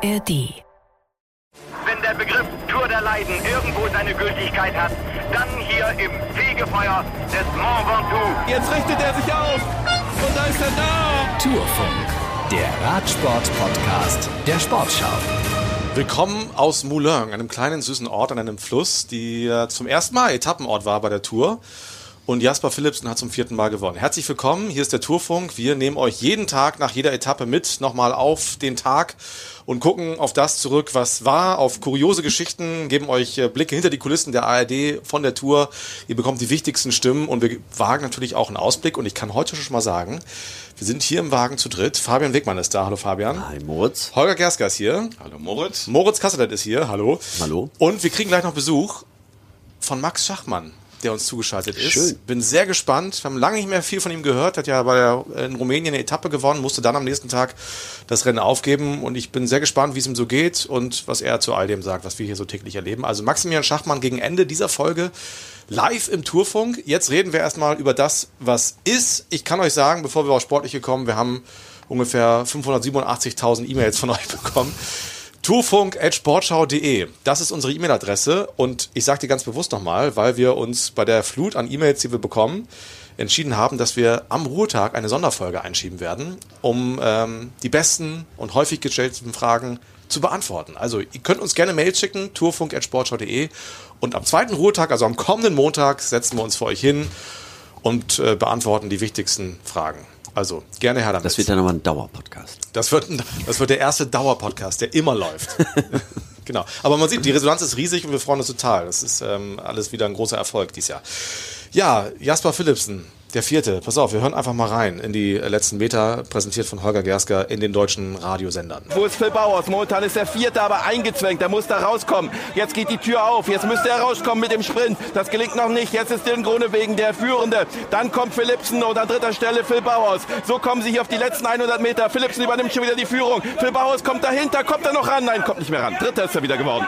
ARD. Wenn der Begriff Tour der Leiden irgendwo seine Gültigkeit hat, dann hier im Fegefeuer des Mont Ventoux. Jetzt richtet er sich auf und da ist er da. Tourfunk, der Radsport-Podcast der Sportschau. Willkommen aus Moulin, einem kleinen süßen Ort an einem Fluss, die äh, zum ersten Mal Etappenort war bei der Tour. Und Jasper Philipsen hat zum vierten Mal gewonnen. Herzlich willkommen, hier ist der Tourfunk. Wir nehmen euch jeden Tag nach jeder Etappe mit, nochmal auf den Tag und gucken auf das zurück, was war, auf kuriose Geschichten, geben euch äh, Blicke hinter die Kulissen der ARD von der Tour. Ihr bekommt die wichtigsten Stimmen und wir wagen natürlich auch einen Ausblick. Und ich kann heute schon mal sagen, wir sind hier im Wagen zu dritt. Fabian Wegmann ist da. Hallo Fabian. Hi Moritz. Holger Gersker ist hier. Hallo Moritz. Moritz Kasselet ist hier. Hallo. Hallo. Und wir kriegen gleich noch Besuch von Max Schachmann der uns zugeschaltet ist. Schön. Bin sehr gespannt. Wir haben lange nicht mehr viel von ihm gehört. Hat ja bei der, in Rumänien eine Etappe gewonnen, musste dann am nächsten Tag das Rennen aufgeben. Und ich bin sehr gespannt, wie es ihm so geht und was er zu all dem sagt, was wir hier so täglich erleben. Also Maximilian Schachmann gegen Ende dieser Folge live im Tourfunk. Jetzt reden wir erstmal über das, was ist. Ich kann euch sagen, bevor wir auf Sportliche kommen, wir haben ungefähr 587.000 E-Mails von euch bekommen. Tourfunk.sportschau.de. Das ist unsere E-Mail-Adresse und ich sage dir ganz bewusst nochmal, weil wir uns bei der Flut an E-Mails, die wir bekommen, entschieden haben, dass wir am Ruhetag eine Sonderfolge einschieben werden, um ähm, die besten und häufig gestellten Fragen zu beantworten. Also ihr könnt uns gerne Mail schicken, tourfunk.sportschau.de und am zweiten Ruhetag, also am kommenden Montag, setzen wir uns für euch hin und äh, beantworten die wichtigsten Fragen. Also gerne her damit. Das wird dann nochmal ein Dauerpodcast. Das wird, das wird der erste Dauerpodcast, der immer läuft. genau. Aber man sieht, die Resonanz ist riesig und wir freuen uns total. Das ist ähm, alles wieder ein großer Erfolg dieses Jahr. Ja, Jasper Philipsen, der vierte. Pass auf, wir hören einfach mal rein in die letzten Meter, präsentiert von Holger Gersker in den deutschen Radiosendern. Wo ist Phil Bauers? Momentan ist der Vierte, aber eingezwängt. Er muss da rauskommen. Jetzt geht die Tür auf. Jetzt müsste er rauskommen mit dem Sprint. Das gelingt noch nicht. Jetzt ist Dylan Gronewegen der Führende. Dann kommt Philipsen und an dritter Stelle Phil Bauers. So kommen sie hier auf die letzten 100 Meter. Philipsen übernimmt schon wieder die Führung. Phil Bauers kommt dahinter. Kommt er noch ran? Nein, kommt nicht mehr ran. Dritter ist er wieder geworden.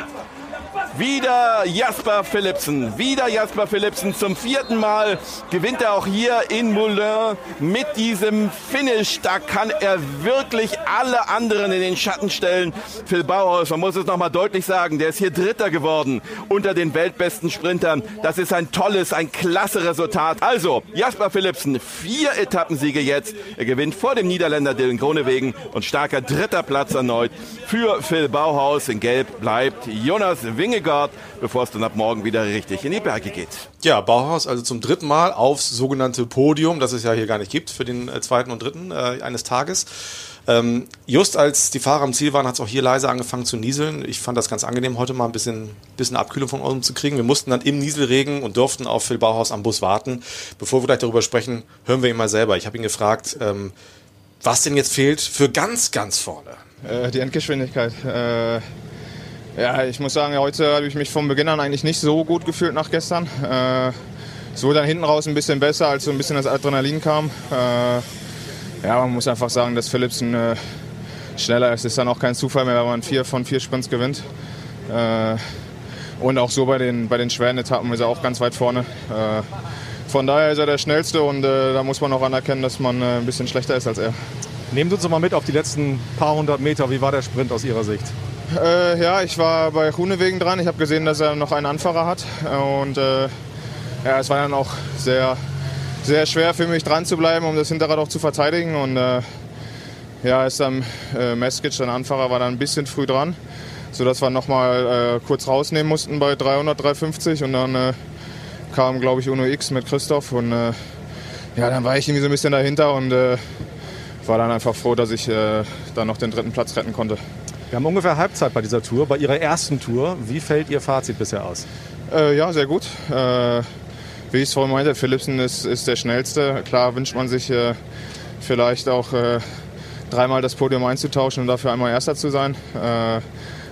Wieder Jasper Philipsen. Wieder Jasper Philipsen. Zum vierten Mal gewinnt er auch hier in Moulin mit diesem Finish. Da kann er wirklich alle anderen in den Schatten stellen. Phil Bauhaus, man muss es nochmal deutlich sagen, der ist hier Dritter geworden unter den weltbesten Sprintern. Das ist ein tolles, ein klasse Resultat. Also, Jasper Philipsen, vier Etappensiege jetzt. Er gewinnt vor dem Niederländer Dylan Gronewegen und starker dritter Platz erneut für Phil Bauhaus. In Gelb bleibt Jonas Wingegaard, bevor es dann ab morgen wieder richtig in die Berge geht. Ja, Bauhaus also zum dritten Mal aufs sogenannte Podium, das es ja hier gar nicht gibt für den äh, zweiten und dritten äh, eines Tages. Ähm, just als die Fahrer am Ziel waren, hat es auch hier leise angefangen zu nieseln. Ich fand das ganz angenehm, heute mal ein bisschen, bisschen Abkühlung von uns zu kriegen. Wir mussten dann im Nieselregen und durften auf Phil Bauhaus am Bus warten. Bevor wir gleich darüber sprechen, hören wir ihn mal selber. Ich habe ihn gefragt, ähm, was denn jetzt fehlt für ganz, ganz vorne. Äh, die Endgeschwindigkeit. Äh, ja, ich muss sagen, heute habe ich mich vom Beginn an eigentlich nicht so gut gefühlt nach gestern. Äh, es wurde dann hinten raus ein bisschen besser, als so ein bisschen das Adrenalin kam. Äh, ja, man muss einfach sagen, dass Philipsen äh, schneller ist. Es ist dann auch kein Zufall mehr, wenn man vier von vier Sprints gewinnt. Äh, und auch so bei den, bei den schweren Etappen ist er auch ganz weit vorne. Äh, von daher ist er der Schnellste und äh, da muss man auch anerkennen, dass man ein bisschen schlechter ist als er. Nehmen Sie uns mal mit auf die letzten paar hundert Meter. Wie war der Sprint aus Ihrer Sicht? Äh, ja, ich war bei Hunewegen dran. Ich habe gesehen, dass er noch einen Anfahrer hat. Und äh, ja, es war dann auch sehr, sehr schwer für mich dran zu bleiben, um das Hinterrad auch zu verteidigen. Und äh, ja, ist dann äh, Meskic, sein Anfahrer, war dann ein bisschen früh dran, sodass wir nochmal äh, kurz rausnehmen mussten bei 300, 350. Und dann äh, kam, glaube ich, Uno X mit Christoph. Und äh, ja, dann war ich irgendwie so ein bisschen dahinter und äh, war dann einfach froh, dass ich dann noch den dritten Platz retten konnte. Wir haben ungefähr Halbzeit bei dieser Tour, bei Ihrer ersten Tour. Wie fällt Ihr Fazit bisher aus? Äh, ja, sehr gut. Äh, wie ich es vorhin meinte, Philipsen ist, ist der schnellste. Klar wünscht man sich äh, vielleicht auch äh, dreimal das Podium einzutauschen und dafür einmal Erster zu sein. Äh,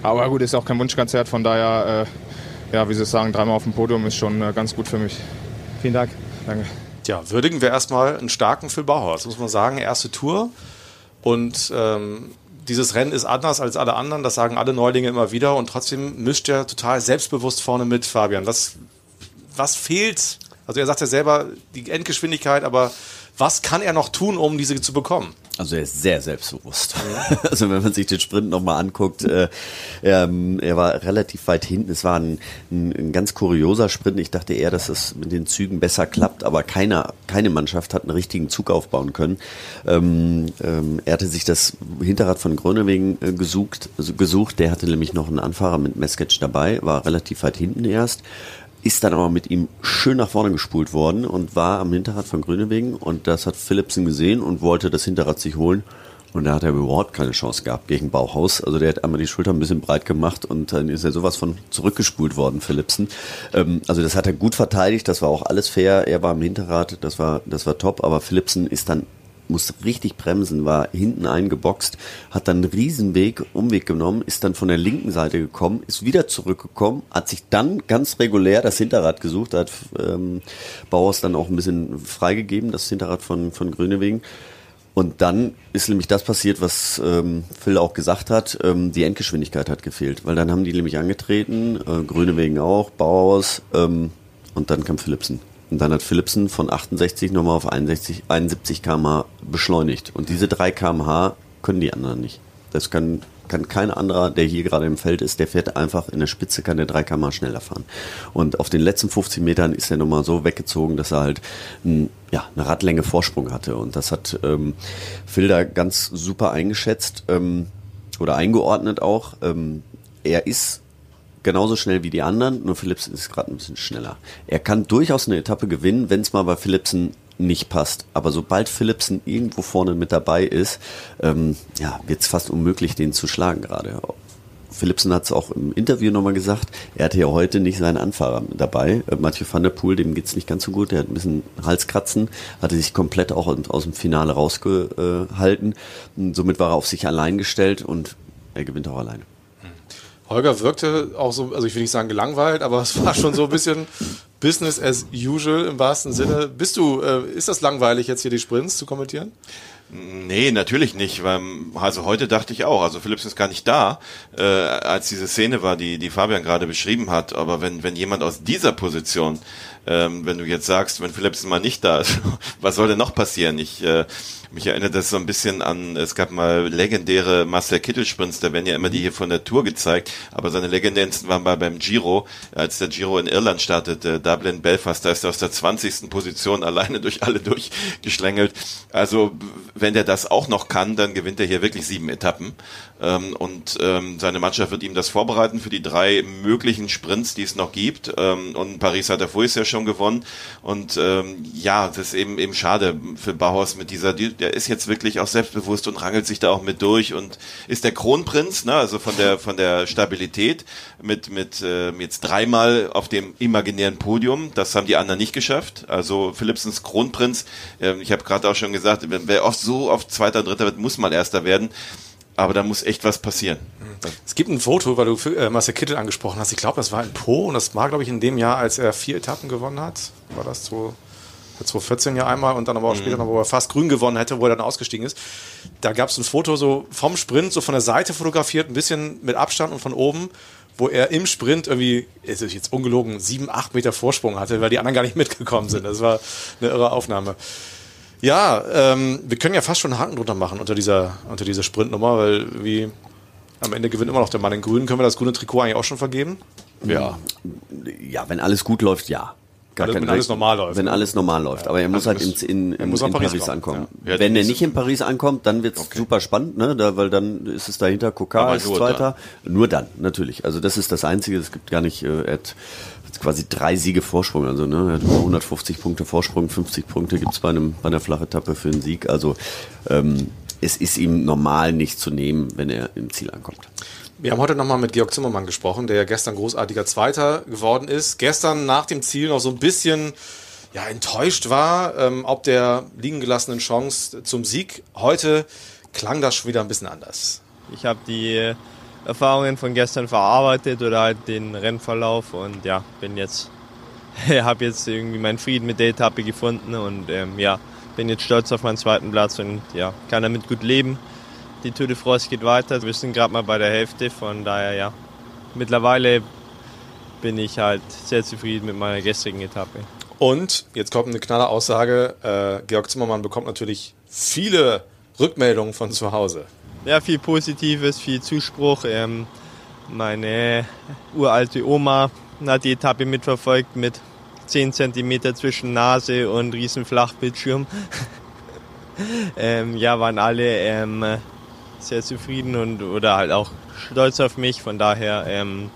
aber gut, ist auch kein Wunschkonzert, von daher, äh, ja, wie Sie es sagen, dreimal auf dem Podium ist schon ganz gut für mich. Vielen Dank. Danke. Ja, würdigen wir erstmal einen starken Phil Bauhaus, muss man sagen. Erste Tour und ähm, dieses Rennen ist anders als alle anderen, das sagen alle Neulinge immer wieder und trotzdem mischt er total selbstbewusst vorne mit, Fabian. Was, was fehlt? Also er sagt ja selber die Endgeschwindigkeit, aber Was kann er noch tun, um diese zu bekommen? Also er ist sehr selbstbewusst. Also wenn man sich den Sprint nochmal anguckt, äh, ähm, er war relativ weit hinten. Es war ein, ein, ein, ganz kurioser Sprint. Ich dachte eher, dass es mit den Zügen besser klappt, aber keiner, keine Mannschaft hat einen richtigen Zug aufbauen können. Ähm, ähm, er hatte sich das Hinterrad von Grönewegen äh, gesucht, also gesucht. Der hatte nämlich noch einen Anfahrer mit Mesketch dabei, war relativ weit hinten erst ist dann aber mit ihm schön nach vorne gespult worden und war am Hinterrad von Grünewegen und das hat Philipsen gesehen und wollte das Hinterrad sich holen. Und da hat er überhaupt keine Chance gehabt gegen Bauhaus. Also der hat einmal die Schulter ein bisschen breit gemacht und dann ist er sowas von zurückgespult worden, Philipsen. Ähm, also das hat er gut verteidigt, das war auch alles fair. Er war am Hinterrad, das war, das war top, aber Philipsen ist dann musste richtig bremsen, war hinten eingeboxt, hat dann einen Riesenweg, Umweg genommen, ist dann von der linken Seite gekommen, ist wieder zurückgekommen, hat sich dann ganz regulär das Hinterrad gesucht, hat ähm, Bauers dann auch ein bisschen freigegeben, das Hinterrad von, von Grünewegen. Und dann ist nämlich das passiert, was ähm, Phil auch gesagt hat, ähm, die Endgeschwindigkeit hat gefehlt, weil dann haben die nämlich angetreten, äh, Grünewegen auch, Bauers ähm, und dann kam Philipsen. Und dann hat Philipsen von 68 nochmal auf 61, 71 km/h beschleunigt. Und diese 3 km/h können die anderen nicht. Das kann, kann kein anderer, der hier gerade im Feld ist, der fährt einfach in der Spitze, kann der 3 km schneller fahren. Und auf den letzten 50 Metern ist er nochmal so weggezogen, dass er halt ein, ja, eine Radlänge Vorsprung hatte. Und das hat ähm, Phil da ganz super eingeschätzt ähm, oder eingeordnet auch. Ähm, er ist genauso schnell wie die anderen, nur Philipsen ist gerade ein bisschen schneller. Er kann durchaus eine Etappe gewinnen, wenn es mal bei Philipsen nicht passt. Aber sobald Philipsen irgendwo vorne mit dabei ist, ähm, ja, wird es fast unmöglich, den zu schlagen gerade. Philipsen hat es auch im Interview nochmal gesagt, er hatte ja heute nicht seinen Anfahrer dabei. Äh, Mathieu van der Poel, dem geht's nicht ganz so gut, der hat ein bisschen Halskratzen, hatte sich komplett auch aus dem Finale rausgehalten. Somit war er auf sich allein gestellt und er gewinnt auch alleine. Holger wirkte auch so, also ich will nicht sagen gelangweilt, aber es war schon so ein bisschen Business as usual im wahrsten Sinne. Bist du, äh, ist das langweilig jetzt hier die Sprints zu kommentieren? Nee, natürlich nicht. Weil, also heute dachte ich auch, also Philips ist gar nicht da, äh, als diese Szene war, die, die Fabian gerade beschrieben hat. Aber wenn, wenn jemand aus dieser Position, ähm, wenn du jetzt sagst, wenn Philips mal nicht da ist, was soll denn noch passieren? Ich äh, mich erinnert das so ein bisschen an, es gab mal legendäre Marcel Kittel-Sprints, da werden ja immer die hier von der Tour gezeigt, aber seine legendärsten waren mal beim Giro, als der Giro in Irland startete, Dublin, Belfast, da ist er aus der 20. Position alleine durch alle durchgeschlängelt. Also wenn der das auch noch kann, dann gewinnt er hier wirklich sieben Etappen. Ähm, und ähm, seine Mannschaft wird ihm das vorbereiten für die drei möglichen Sprints, die es noch gibt. Ähm, und Paris hat er vorher ja schon gewonnen. Und ähm, ja, das ist eben eben schade für Bauhaus mit dieser, der ist jetzt wirklich auch selbstbewusst und rangelt sich da auch mit durch und ist der Kronprinz, ne, also von der von der Stabilität mit mit äh, jetzt dreimal auf dem imaginären Podium. Das haben die anderen nicht geschafft. Also Philipsens Kronprinz. Äh, ich habe gerade auch schon gesagt, wer oft so auf zweiter, dritter wird, muss mal erster werden aber da muss echt was passieren. Es gibt ein Foto, weil du äh, Marcel Kittel angesprochen hast. Ich glaube, das war in Po und das war, glaube ich, in dem Jahr, als er vier Etappen gewonnen hat. War das so 2014 ja einmal und dann aber auch mhm. später noch, wo er fast grün gewonnen hätte, wo er dann ausgestiegen ist. Da gab es ein Foto so vom Sprint, so von der Seite fotografiert, ein bisschen mit Abstand und von oben, wo er im Sprint irgendwie, ist jetzt ungelogen, sieben, acht Meter Vorsprung hatte, weil die anderen gar nicht mitgekommen sind. Das war eine irre Aufnahme. Ja, ähm, wir können ja fast schon einen Haken drunter machen unter dieser, unter dieser Sprintnummer, weil wie am Ende gewinnt immer noch der Mann in Grün. Können wir das grüne Trikot eigentlich auch schon vergeben? Ja. Ja, wenn alles gut läuft, ja. Gar wenn alles normal läuft. Wenn alles normal läuft. Ja. Aber er muss also halt in, in, in, in Paris, Paris ankommen. Ja. Wenn er nicht in Paris ankommt, dann wird's okay. super spannend, ne? Da, weil dann ist es dahinter Kokar als Zweiter. Dann. Nur dann, natürlich. Also das ist das Einzige. Es gibt gar nicht, äh, hat quasi drei Siege Vorsprung. Also ne, er hat 150 Punkte Vorsprung, 50 Punkte gibt's bei, einem, bei einer Flachetappe für einen Sieg. Also ähm, es ist ihm normal nicht zu nehmen, wenn er im Ziel ankommt. Wir haben heute nochmal mit Georg Zimmermann gesprochen, der ja gestern großartiger Zweiter geworden ist. Gestern nach dem Ziel noch so ein bisschen ja, enttäuscht war, ähm, ob der liegen gelassenen Chance zum Sieg. Heute klang das schon wieder ein bisschen anders. Ich habe die Erfahrungen von gestern verarbeitet oder halt den Rennverlauf und ja, bin jetzt, habe jetzt irgendwie meinen Frieden mit der Etappe gefunden und ähm, ja, bin jetzt stolz auf meinen zweiten Platz und ja, kann damit gut leben die Tour de France geht weiter. Wir sind gerade mal bei der Hälfte, von daher ja. Mittlerweile bin ich halt sehr zufrieden mit meiner gestrigen Etappe. Und jetzt kommt eine knalle Aussage. Äh, Georg Zimmermann bekommt natürlich viele Rückmeldungen von zu Hause. Ja, viel Positives, viel Zuspruch. Ähm, meine uralte Oma hat die Etappe mitverfolgt mit 10 cm zwischen Nase und riesen Flachbildschirm. ähm, ja, waren alle ähm, sehr zufrieden und oder halt auch stolz auf mich. Von daher ähm,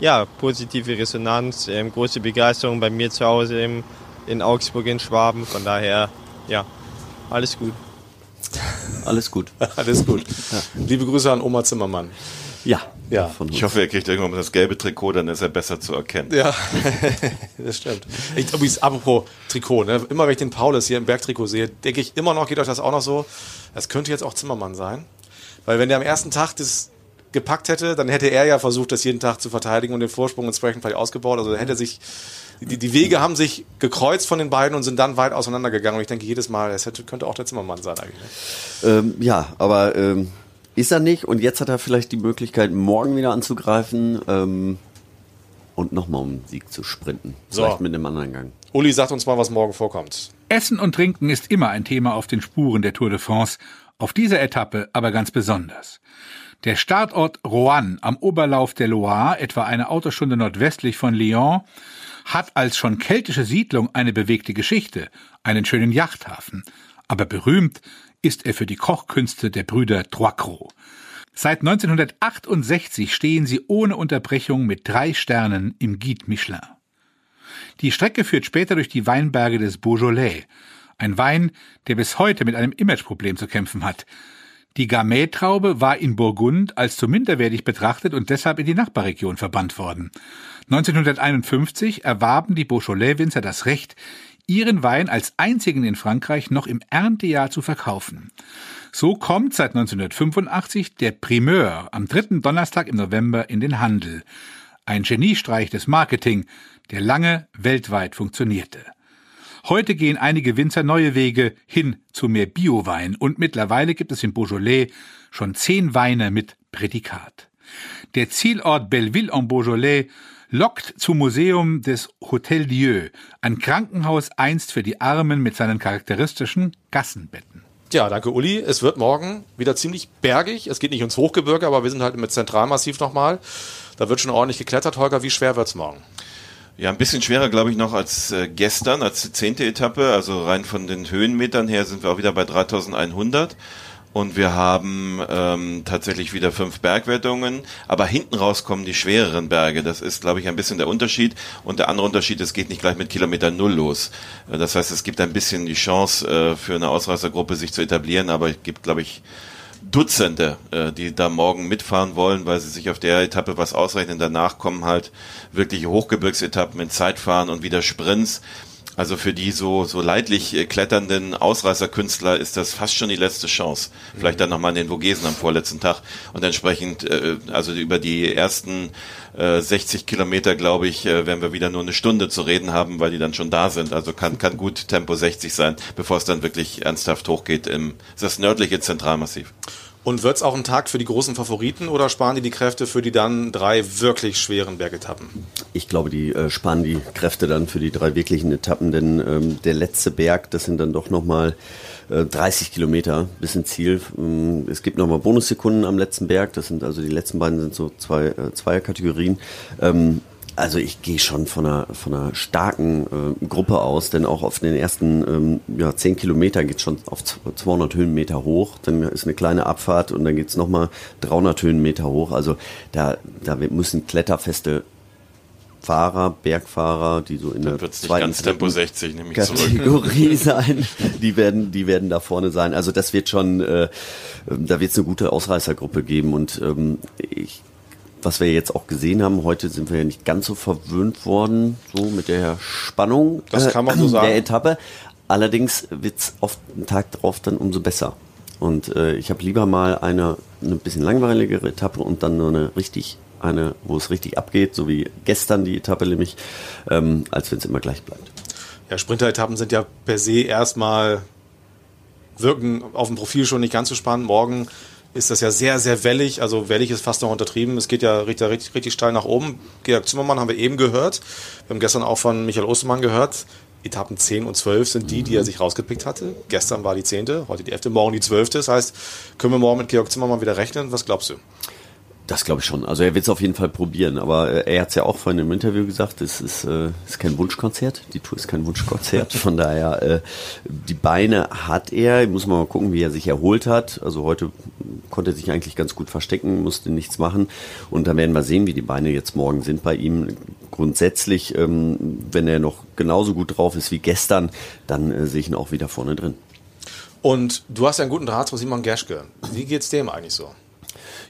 ja, positive Resonanz, ähm, große Begeisterung bei mir zu Hause in Augsburg in Schwaben. Von daher, ja, alles gut. Alles gut. Alles gut. Liebe Grüße an Oma Zimmermann. Ja. Ja. Ich hoffe, er kriegt irgendwann mal das gelbe Trikot, dann ist er besser zu erkennen. Ja, das stimmt. Ich, übrigens, apropos Trikot, ne? immer wenn ich den Paulus hier im Bergtrikot sehe, denke ich immer noch, geht euch das auch noch so, das könnte jetzt auch Zimmermann sein. Weil wenn der am ersten Tag das gepackt hätte, dann hätte er ja versucht, das jeden Tag zu verteidigen und den Vorsprung entsprechend vielleicht ausgebaut. Also hätte sich, die, die Wege haben sich gekreuzt von den beiden und sind dann weit auseinandergegangen. Und ich denke jedes Mal, es hätte, könnte auch der Zimmermann sein eigentlich. Ne? Ähm, ja, aber ähm, ist er nicht und jetzt hat er vielleicht die Möglichkeit, morgen wieder anzugreifen ähm, und nochmal um den Sieg zu sprinten. So. Vielleicht mit einem anderen Gang. Uli, sagt uns mal, was morgen vorkommt. Essen und Trinken ist immer ein Thema auf den Spuren der Tour de France, auf dieser Etappe aber ganz besonders. Der Startort Roanne am Oberlauf der Loire, etwa eine Autostunde nordwestlich von Lyon, hat als schon keltische Siedlung eine bewegte Geschichte, einen schönen Yachthafen. Aber berühmt ist er für die Kochkünste der Brüder Troiscros. Seit 1968 stehen sie ohne Unterbrechung mit drei Sternen im Guide Michelin. Die Strecke führt später durch die Weinberge des Beaujolais, ein Wein, der bis heute mit einem Imageproblem zu kämpfen hat. Die Gamay-Traube war in Burgund als zu minderwertig betrachtet und deshalb in die Nachbarregion verbannt worden. 1951 erwarben die Beaujolais-Winzer das Recht, ihren Wein als einzigen in Frankreich noch im Erntejahr zu verkaufen. So kommt seit 1985 der Primeur am dritten Donnerstag im November in den Handel. Ein Geniestreich des Marketing, der lange weltweit funktionierte. Heute gehen einige Winzer neue Wege hin zu mehr Biowein und mittlerweile gibt es im Beaujolais schon zehn Weine mit Prädikat. Der Zielort Belleville en Beaujolais lockt zum Museum des Hotel Dieu, ein Krankenhaus einst für die Armen mit seinen charakteristischen Gassenbetten. Ja, danke Uli. Es wird morgen wieder ziemlich bergig. Es geht nicht ins Hochgebirge, aber wir sind halt mit Zentralmassiv nochmal. Da wird schon ordentlich geklettert. Holger, wie schwer wird's morgen? Ja, ein bisschen schwerer, glaube ich, noch als äh, gestern, als die zehnte Etappe. Also rein von den Höhenmetern her sind wir auch wieder bei 3100. Und wir haben ähm, tatsächlich wieder fünf Bergwertungen, aber hinten raus kommen die schwereren Berge. Das ist, glaube ich, ein bisschen der Unterschied. Und der andere Unterschied, es geht nicht gleich mit Kilometer Null los. Äh, Das heißt, es gibt ein bisschen die Chance äh, für eine Ausreißergruppe, sich zu etablieren, aber es gibt, glaube ich, Dutzende, äh, die da morgen mitfahren wollen, weil sie sich auf der Etappe was ausrechnen. Danach kommen halt wirkliche Hochgebirgsetappen mit Zeitfahren und wieder Sprints. Also für die so, so leidlich äh, kletternden Ausreißerkünstler ist das fast schon die letzte Chance. Vielleicht dann nochmal in den Vogesen am vorletzten Tag. Und entsprechend, äh, also über die ersten äh, 60 Kilometer, glaube ich, äh, werden wir wieder nur eine Stunde zu reden haben, weil die dann schon da sind. Also kann, kann gut Tempo 60 sein, bevor es dann wirklich ernsthaft hochgeht im das nördliche Zentralmassiv. Und wird's auch ein Tag für die großen Favoriten oder sparen die die Kräfte für die dann drei wirklich schweren Bergetappen? Ich glaube, die äh, sparen die Kräfte dann für die drei wirklichen Etappen, denn ähm, der letzte Berg, das sind dann doch nochmal äh, 30 Kilometer bis ins Ziel. Ähm, es gibt nochmal Bonussekunden am letzten Berg, das sind also die letzten beiden sind so zwei äh, Zweierkategorien. Ähm, also ich gehe schon von einer, von einer starken äh, Gruppe aus, denn auch auf den ersten ähm, ja, 10 Kilometer geht schon auf 200 Höhenmeter hoch, dann ist eine kleine Abfahrt und dann geht's es nochmal 300 Höhenmeter hoch. Also da, da müssen kletterfeste Fahrer, Bergfahrer, die so in der wird's nicht zweiten ganz Tempo 60, nehme ich zurück. Kategorie sein, die werden, die werden da vorne sein. Also das wird schon, äh, da wird es eine gute Ausreißergruppe geben und ähm, ich was wir jetzt auch gesehen haben, heute sind wir ja nicht ganz so verwöhnt worden, so mit der Spannung Das kann man so äh, sagen. der Etappe. Allerdings wird's oft einen Tag drauf dann umso besser. Und äh, ich habe lieber mal eine, eine bisschen langweiligere Etappe und dann nur eine richtig, eine, wo es richtig abgeht, so wie gestern die Etappe nämlich, ähm, als wenn es immer gleich bleibt. Ja, Sprinteretappen sind ja per se erstmal wirken auf dem Profil schon nicht ganz so spannend. Morgen ist das ja sehr, sehr wellig. Also wellig ist fast noch untertrieben. Es geht ja richtig, richtig, richtig steil nach oben. Georg Zimmermann haben wir eben gehört. Wir haben gestern auch von Michael Ostermann gehört. Etappen 10 und 12 sind die, die er sich rausgepickt hatte. Gestern war die 10., heute die 11., morgen die 12. Das heißt, können wir morgen mit Georg Zimmermann wieder rechnen? Was glaubst du? Das glaube ich schon. Also er wird es auf jeden Fall probieren. Aber äh, er hat es ja auch vorhin im Interview gesagt, es ist, äh, ist kein Wunschkonzert. Die Tour ist kein Wunschkonzert. Von daher, äh, die Beine hat er. Muss man mal gucken, wie er sich erholt hat. Also heute konnte er sich eigentlich ganz gut verstecken, musste nichts machen. Und dann werden wir sehen, wie die Beine jetzt morgen sind bei ihm. Grundsätzlich, ähm, wenn er noch genauso gut drauf ist wie gestern, dann äh, sehe ich ihn auch wieder vorne drin. Und du hast ja einen guten Draht zu Simon Gerschke. Wie geht's dem eigentlich so?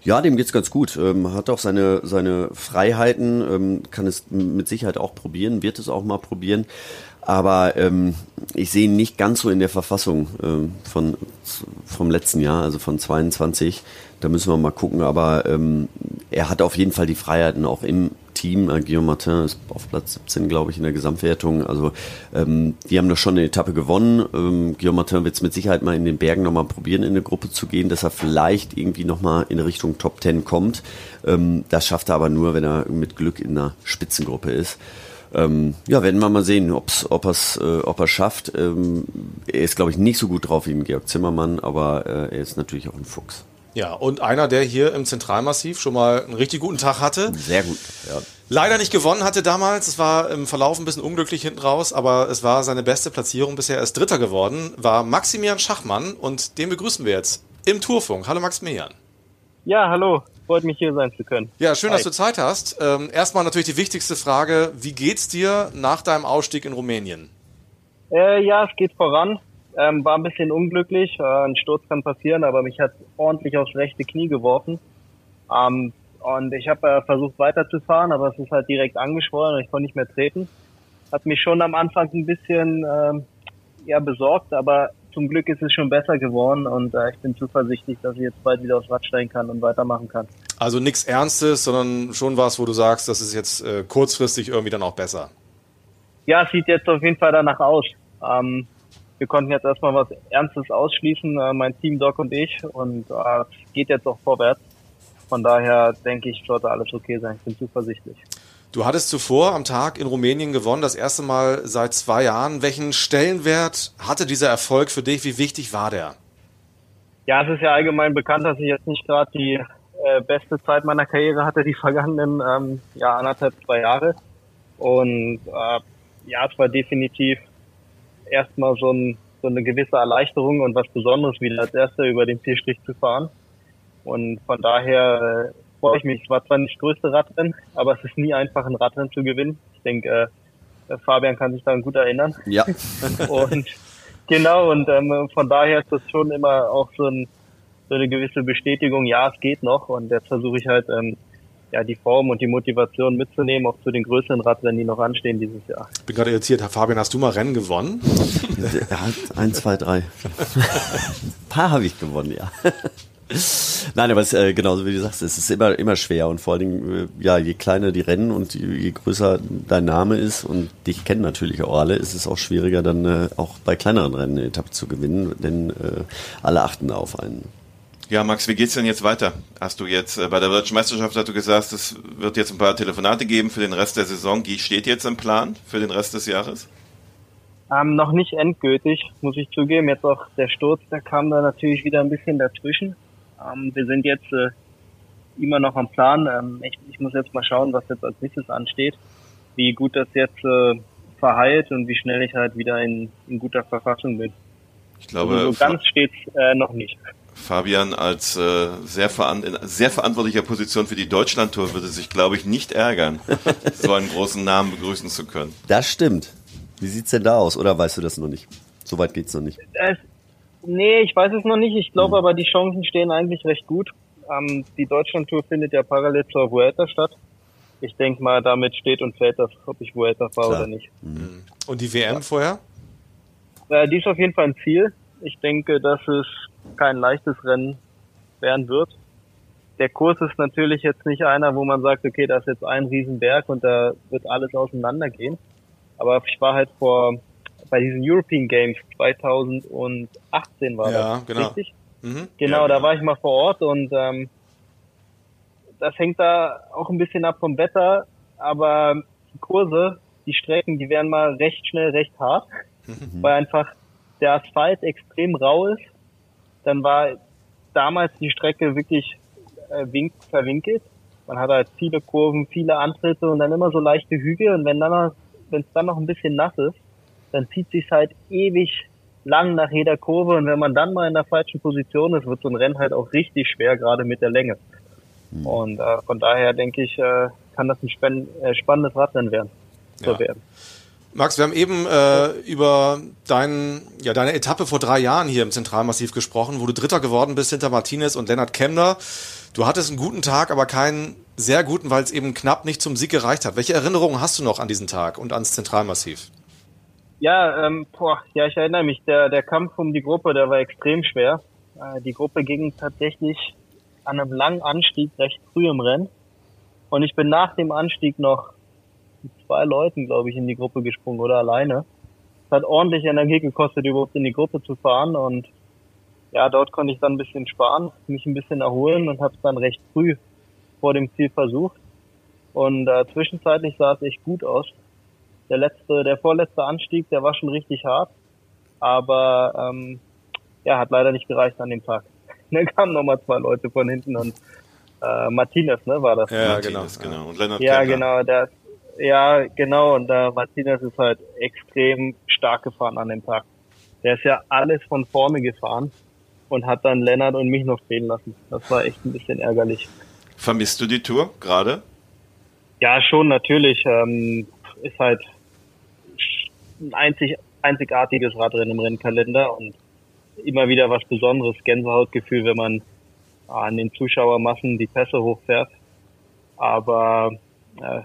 Ja, dem geht's ganz gut. Ähm, hat auch seine, seine Freiheiten, ähm, kann es mit Sicherheit auch probieren, wird es auch mal probieren. Aber ähm, ich sehe ihn nicht ganz so in der Verfassung ähm, von, vom letzten Jahr, also von 22. Da müssen wir mal gucken. Aber ähm, er hat auf jeden Fall die Freiheiten auch im Team. Äh, Guillaume Martin ist auf Platz 17, glaube ich, in der Gesamtwertung. Also ähm, die haben doch schon eine Etappe gewonnen. Ähm, Guillaume Martin wird es mit Sicherheit mal in den Bergen nochmal probieren, in eine Gruppe zu gehen, dass er vielleicht irgendwie nochmal in Richtung Top 10 kommt. Ähm, das schafft er aber nur, wenn er mit Glück in einer Spitzengruppe ist. Ähm, ja, werden wir mal sehen, ob's, ob, er's, äh, ob er schafft. Ähm, er ist, glaube ich, nicht so gut drauf wie ein Georg Zimmermann, aber äh, er ist natürlich auch ein Fuchs. Ja, und einer, der hier im Zentralmassiv schon mal einen richtig guten Tag hatte. Sehr gut, ja. Leider nicht gewonnen hatte damals. Es war im Verlauf ein bisschen unglücklich hinten raus, aber es war seine beste Platzierung bisher. Er ist Dritter geworden, war Maximilian Schachmann und den begrüßen wir jetzt im Tourfunk. Hallo Maximilian. Ja, hallo. Freut mich hier sein zu können. Ja, schön, Hi. dass du Zeit hast. Ähm, erstmal natürlich die wichtigste Frage. Wie geht's dir nach deinem Ausstieg in Rumänien? Äh, ja, es geht voran. Ähm, war ein bisschen unglücklich. Äh, ein Sturz kann passieren, aber mich hat ordentlich aufs rechte Knie geworfen. Ähm, und ich habe äh, versucht weiterzufahren, aber es ist halt direkt angeschwollen und ich konnte nicht mehr treten. Hat mich schon am Anfang ein bisschen ähm, ja, besorgt, aber zum Glück ist es schon besser geworden und äh, ich bin zuversichtlich, dass ich jetzt bald wieder aufs Rad steigen kann und weitermachen kann. Also nichts Ernstes, sondern schon was, wo du sagst, das ist jetzt äh, kurzfristig irgendwie dann auch besser. Ja, es sieht jetzt auf jeden Fall danach aus. Ähm, wir konnten jetzt erstmal was Ernstes ausschließen, äh, mein Team Doc und ich, und äh, es geht jetzt auch vorwärts. Von daher denke ich, sollte alles okay sein. Ich bin zuversichtlich. Du hattest zuvor am Tag in Rumänien gewonnen, das erste Mal seit zwei Jahren. Welchen Stellenwert hatte dieser Erfolg für dich? Wie wichtig war der? Ja, es ist ja allgemein bekannt, dass ich jetzt nicht gerade die äh, beste Zeit meiner Karriere hatte, die vergangenen ähm, ja, anderthalb, zwei Jahre. Und äh, ja, es war definitiv erstmal so, ein, so eine gewisse Erleichterung und was Besonderes, wieder als Erster über den Zielstrich zu fahren. Und von daher äh, freue ich mich. Es war zwar nicht das größte Radrennen, aber es ist nie einfach, ein Radrennen zu gewinnen. Ich denke, äh, Fabian kann sich daran gut erinnern. Ja. und genau, und ähm, von daher ist das schon immer auch so, ein, so eine gewisse Bestätigung, ja, es geht noch. Und jetzt versuche ich halt ähm, ja, die Form und die Motivation mitzunehmen, auch zu den größeren Radrennen, die noch anstehen dieses Jahr. Ich bin gerade irritiert, Herr Fabian, hast du mal Rennen gewonnen? Er hat ein, zwei, drei. Ein paar habe ich gewonnen, ja. Nein, aber es, äh, genauso wie du sagst, es ist immer, immer schwer und vor allen Dingen, äh, ja, je kleiner die Rennen und je, je größer dein Name ist und dich kennen natürlich auch alle, ist es auch schwieriger dann äh, auch bei kleineren Rennen eine Etappe zu gewinnen, denn äh, alle achten da auf einen. Ja, Max, wie geht's denn jetzt weiter? Hast du jetzt äh, bei der Deutschen Meisterschaft hast du gesagt, es wird jetzt ein paar Telefonate geben für den Rest der Saison. Wie steht jetzt im Plan für den Rest des Jahres? Ähm, noch nicht endgültig, muss ich zugeben. Jetzt auch der Sturz, der kam da natürlich wieder ein bisschen dazwischen. Ähm, wir sind jetzt äh, immer noch am Plan. Ähm, ich, ich, muss jetzt mal schauen, was jetzt als nächstes ansteht, wie gut das jetzt äh, verheilt und wie schnell ich halt wieder in, in guter Verfassung bin. Ich glaube, also so ganz steht's äh, noch nicht. Fabian als äh, sehr, veran in sehr verantwortlicher Position für die Deutschlandtour würde sich, glaube ich, nicht ärgern, so einen großen Namen begrüßen zu können. Das stimmt. Wie sieht's denn da aus? Oder weißt du das noch nicht? Soweit geht's noch nicht. Es, nee, ich weiß es noch nicht. Ich glaube mhm. aber, die Chancen stehen eigentlich recht gut. Ähm, die Deutschlandtour findet ja parallel zur Vuelta statt. Ich denke mal, damit steht und fällt das, ob ich Vuelta fahre oder nicht. Mhm. Und die WM ja. vorher? Äh, die ist auf jeden Fall ein Ziel. Ich denke, dass es kein leichtes Rennen werden wird. Der Kurs ist natürlich jetzt nicht einer, wo man sagt, okay, da ist jetzt ein Riesenberg und da wird alles auseinandergehen. Aber ich war halt vor, bei diesen European Games 2018 war ja, das, genau. richtig? Mhm. Genau, Ja, da genau. war ich mal vor Ort und ähm, das hängt da auch ein bisschen ab vom Wetter, aber die Kurse, die Strecken, die werden mal recht schnell recht hart, weil einfach der Asphalt extrem rau ist. Dann war damals die Strecke wirklich äh, wink, verwinkelt. Man hat halt viele Kurven, viele Antritte und dann immer so leichte Hügel und wenn dann wenn es dann noch ein bisschen nass ist, dann zieht sich halt ewig lang nach jeder Kurve und wenn man dann mal in der falschen Position ist, wird so ein Rennen halt auch richtig schwer, gerade mit der Länge. Und äh, von daher denke ich, äh, kann das ein spann äh, spannendes Radrennen werden. So Ja. werden. Max, wir haben eben äh, über dein, ja, deine Etappe vor drei Jahren hier im Zentralmassiv gesprochen, wo du Dritter geworden bist hinter Martinez und Lennart Kemner. Du hattest einen guten Tag, aber keinen sehr guten, weil es eben knapp nicht zum Sieg gereicht hat. Welche Erinnerungen hast du noch an diesen Tag und ans Zentralmassiv? Ja, ähm, boah, ja, ich erinnere mich, der, der Kampf um die Gruppe, der war extrem schwer. Äh, die Gruppe ging tatsächlich an einem langen Anstieg recht früh im Rennen. Und ich bin nach dem Anstieg noch mit zwei Leuten, glaube ich, in die Gruppe gesprungen oder alleine. Es hat ordentlich Energie gekostet, überhaupt in die Gruppe zu fahren. Und ja, dort konnte ich dann ein bisschen sparen, mich ein bisschen erholen und habe es dann recht früh vor dem Ziel versucht. Und äh, zwischenzeitlich sah es echt gut aus der letzte, der vorletzte Anstieg, der war schon richtig hart, aber ähm, ja, hat leider nicht gereicht an dem Tag. Dann kamen nochmal zwei Leute von hinten und äh, Martinez, ne, war das? Ja, Martinez, genau. genau. Und Lennart Ja, Kemner. genau, der, ja, genau, und äh, Martinez ist halt extrem stark gefahren an dem Tag. Der ist ja alles von vorne gefahren und hat dann Lennart und mich noch stehen lassen. Das war echt ein bisschen ärgerlich. Vermisst du die Tour gerade? Ja, schon natürlich. Ähm, ist halt ein einzig, einzigartiges Radrennen im Rennkalender und immer wieder was Besonderes, Gänsehautgefühl, wenn man an den Zuschauermassen die Pässe hochfährt. Aber äh,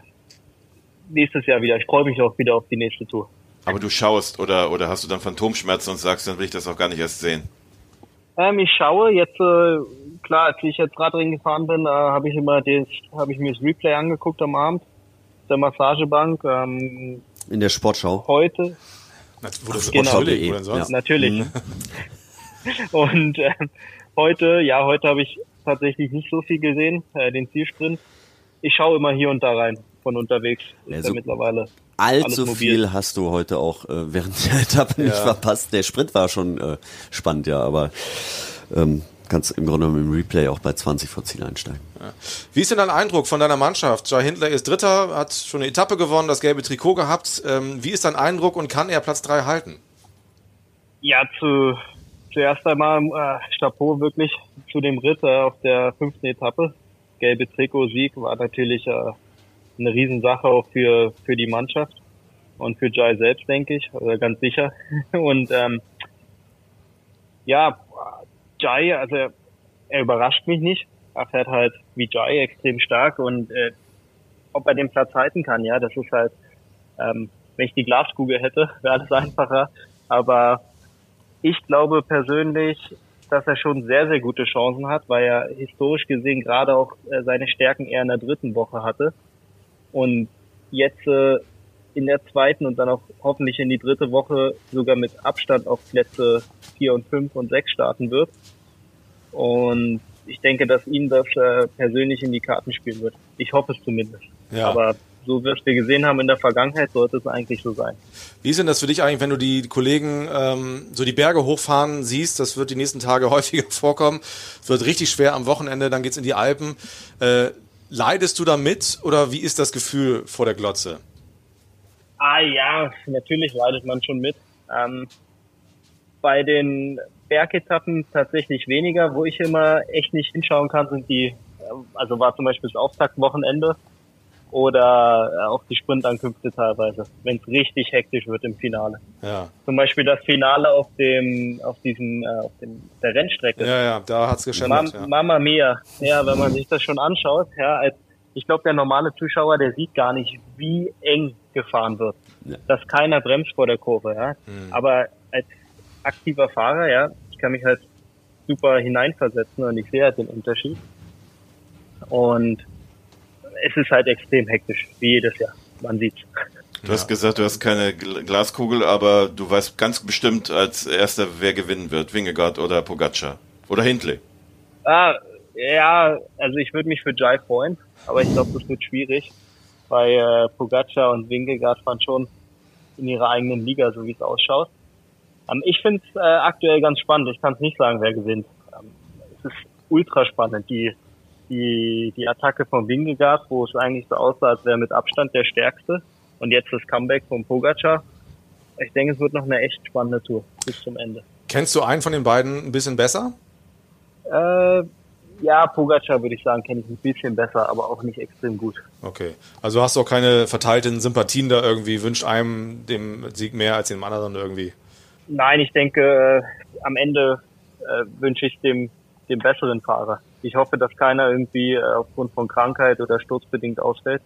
nächstes Jahr wieder. Ich freue mich auch wieder auf die nächste Tour. Aber du schaust oder, oder hast du dann Phantomschmerzen und sagst, dann will ich das auch gar nicht erst sehen? Ähm, ich schaue jetzt, äh, klar, als ich jetzt Radrennen gefahren bin, äh, habe ich immer das, habe ich mir das Replay angeguckt am Abend, der Massagebank. Ähm, In der Sportschau. heute, Na, Wo das Genau. sonst? Ja. natürlich. Und äh, heute, ja, heute habe ich tatsächlich nicht so viel gesehen, äh, den Zielsprint. Ich schaue immer hier und da rein von unterwegs. Ist Also- ja mittlerweile. Allzu viel hast du heute auch äh, während der Etappe nicht verpasst. Der Sprint war schon äh, spannend, ja, aber ähm, kannst im Grunde genommen im Replay auch bei 20 vor Ziel einsteigen. Wie ist denn dein Eindruck von deiner Mannschaft? Jai Hindler ist Dritter, hat schon eine Etappe gewonnen, das gelbe Trikot gehabt. Ähm, wie ist dein Eindruck und kann er Platz drei halten? Ja, zu, zuerst einmal äh, Chapeau wirklich zu dem Ritt äh, auf der fünften Etappe. Gelbe Trikot-Sieg war natürlich äh, eine Riesensache auch für, für die Mannschaft und für Jai selbst, denke ich, oder ganz sicher. Und ähm, ja, Jai, also er, er überrascht mich nicht. Er fährt halt wie Jai extrem stark und äh, ob er den Platz halten kann, ja, das ist halt, ähm, wenn ich die Glaskugel hätte, wäre alles einfacher. Aber ich glaube persönlich, dass er schon sehr, sehr gute Chancen hat, weil er historisch gesehen gerade auch äh, seine Stärken eher in der dritten Woche hatte. Und jetzt äh, in der zweiten und dann auch hoffentlich in die dritte Woche sogar mit Abstand auf Plätze vier und fünf und sechs starten wird. Und ich denke, dass ihm das äh, persönlich in die Karten spielen wird. Ich hoffe es zumindest. Ja. Aber so wie wir es wir gesehen haben in der Vergangenheit, sollte es eigentlich so sein. Wie ist denn das für dich eigentlich, wenn du die Kollegen ähm, so die Berge hochfahren siehst? Das wird die nächsten Tage häufiger vorkommen. Es wird richtig schwer am Wochenende, dann geht's in die Alpen. Äh, leidest du da mit oder wie ist das Gefühl vor der Glotze? Ah ja, natürlich leidet man schon mit. Ähm, bei den Bergetappen tatsächlich weniger, wo ich immer echt nicht hinschauen kann, sind die, äh, also war zum Beispiel das Auftaktwochenende oder äh, auch die Sprintankünfte teilweise, wenn es richtig hektisch wird im Finale. Ja, Zum Beispiel das Finale auf dem, auf diesem, äh, auf dem, der Rennstrecke. ja, ja da hat's geschändert. Ja. Mama Mia. Ja, wenn man sich das schon anschaut, ja, als, ich glaube, der normale Zuschauer, der sieht gar nicht, wie eng gefahren wird. Ja. Dass keiner bremst vor der Kurve, ja. Aber als aktiver Fahrer, ja, ich kann mich halt super hineinversetzen und ich sehe halt den Unterschied. Und es ist halt extrem hektisch, wie jedes Jahr. Man sieht's. Du hast gesagt, du hast keine Gl- Glaskugel, aber du weißt ganz bestimmt als erster, wer gewinnen wird, Wingegaard oder Pogacar. Oder Hindley? Ah, ja, also ich würde mich für Jai freuen, aber ich glaube, das wird schwierig, weil äh, Pogacar und Wingegaard waren schon in ihrer eigenen Liga, so wie es ausschaut. Ähm, ich finde es äh, aktuell ganz spannend. Ich kann es nicht sagen, wer gewinnt. Ähm, es ist ultra spannend. Die, die, die Attacke von Wingegaard, wo es eigentlich so aussah, als wäre mit Abstand der stärkste. Und jetzt das Comeback von Pogacar. Ich denke, es wird noch eine echt spannende Tour bis zum Ende. Kennst du einen von den beiden ein bisschen besser? Äh, ja, Pogacar würde ich sagen, kenne ich ein bisschen besser, aber auch nicht extrem gut. Okay. Also hast du auch keine verteilten Sympathien da irgendwie, wünscht einem dem Sieg mehr als dem anderen irgendwie? Nein, ich denke, äh, am Ende äh, wünsche ich dem, dem besseren Fahrer. Ich hoffe, dass keiner irgendwie äh, aufgrund von Krankheit oder sturzbedingt ausfällt,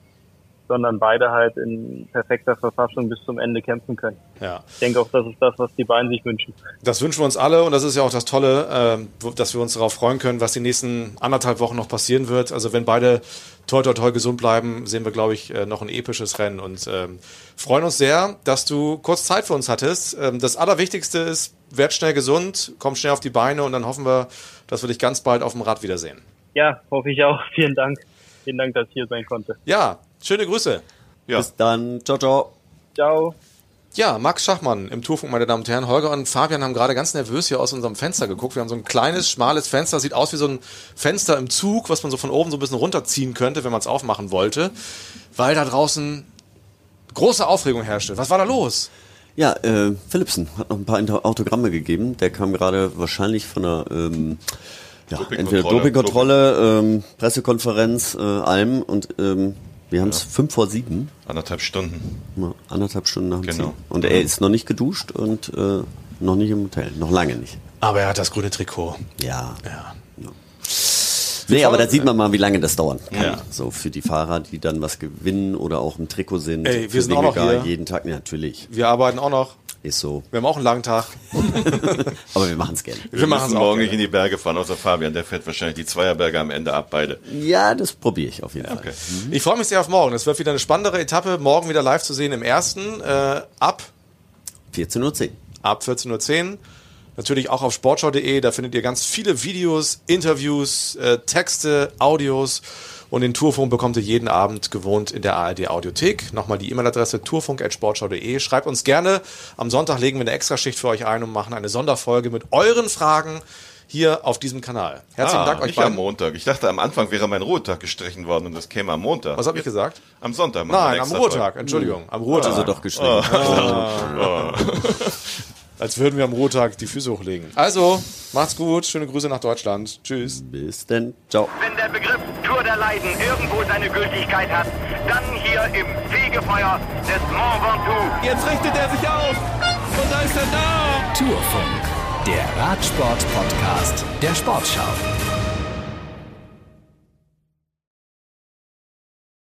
sondern beide halt in perfekter Verfassung bis zum Ende kämpfen können. Ja. Ich denke auch, das ist das, was die beiden sich wünschen. Das wünschen wir uns alle und das ist ja auch das Tolle, äh, dass wir uns darauf freuen können, was die nächsten anderthalb Wochen noch passieren wird. Also wenn beide toi toi toi gesund bleiben, sehen wir, glaube ich, äh, noch ein episches Rennen und ähm, freuen uns sehr, dass du kurz Zeit für uns hattest. Ähm, das Allerwichtigste ist, werd schnell gesund, komm schnell auf die Beine und dann hoffen wir, dass wir dich ganz bald auf dem Rad wiedersehen. Ja, hoffe ich auch. Vielen Dank. Vielen Dank, dass ich hier sein konnte. Ja, schöne Grüße. Ja. Bis dann. Ciao, ciao. Ciao. Ja, Max Schachmann im Tourfunk, meine Damen und Herren. Holger und Fabian haben gerade ganz nervös hier aus unserem Fenster geguckt. Wir haben so ein kleines, schmales Fenster. Sieht aus wie so ein Fenster im Zug, was man so von oben so ein bisschen runterziehen könnte, wenn man es aufmachen wollte. Weil da draußen große Aufregung herrschte. Was war da los? Ja, äh, Philipsen hat noch ein paar Autogramme gegeben. Der kam gerade wahrscheinlich von einer ähm, ja, entweder Dopingkontrolle, ähm, Pressekonferenz, äh, allem und ähm, wir haben es fünf vor sieben, Anderthalb Stunden. anderthalb Stunden nach dem Genau. Ziel. Und er ist noch nicht geduscht und äh, noch nicht im Hotel, noch lange nicht. Aber er hat das grüne Trikot. Ja. Ja. Nee, aber da sieht man mal, wie lange das dauern kann. Ja. So für die Fahrer, die dann was gewinnen oder auch im Trikot sind. Ey, wir Für sind auch noch hier. jeden Tag, ja, natürlich. Wir arbeiten auch noch. Ist so. Wir haben auch einen langen Tag. Aber wir machen es gerne. Wir, machen es morgen nicht in die Berge fahren, außer Fabian. Der fährt wahrscheinlich die Zweierberge am Ende ab, beide. Ja, das probiere ich auf jeden Fall. Okay. Ich freue mich sehr auf morgen. Es wird wieder eine spannendere Etappe. Morgen wieder live zu sehen im ersten. Äh, ab 14.10 Uhr. ab 14.10 Uhr. Natürlich auch auf sportschau.de, da findet ihr ganz viele Videos, Interviews, äh, Texte, Audios und den Tourfunk bekommt ihr jeden Abend gewohnt in der ARD Audiothek. Nochmal die E-Mail-Adresse tourfunk.sportschau.de. Schreibt uns gerne. Am Sonntag legen wir eine Extraschicht für euch ein und machen eine Sonderfolge mit euren Fragen hier auf diesem Kanal. Herzlichen ah, Dank euch nicht am beiden. Montag. Ich dachte, am Anfang wäre mein Ruhetag gestrichen worden und das käme am Montag. Was habe ich gesagt? Am Sonntag. Nein, am Ruhetag. Entschuldigung, am Ruhetag. Also doch gestrichen. Als würden wir am Ruhetag die Füße hochlegen. Also, macht's gut. Schöne Grüße nach Deutschland. Tschüss. Bis denn. Ciao. Wenn der Begriff Tour der Leiden irgendwo seine Gültigkeit hat, dann hier im Fegefeuer des Mont Ventoux. Jetzt richtet er sich auf. Und da ist er da. Tourfunk, der Radsport-Podcast der Sportschau.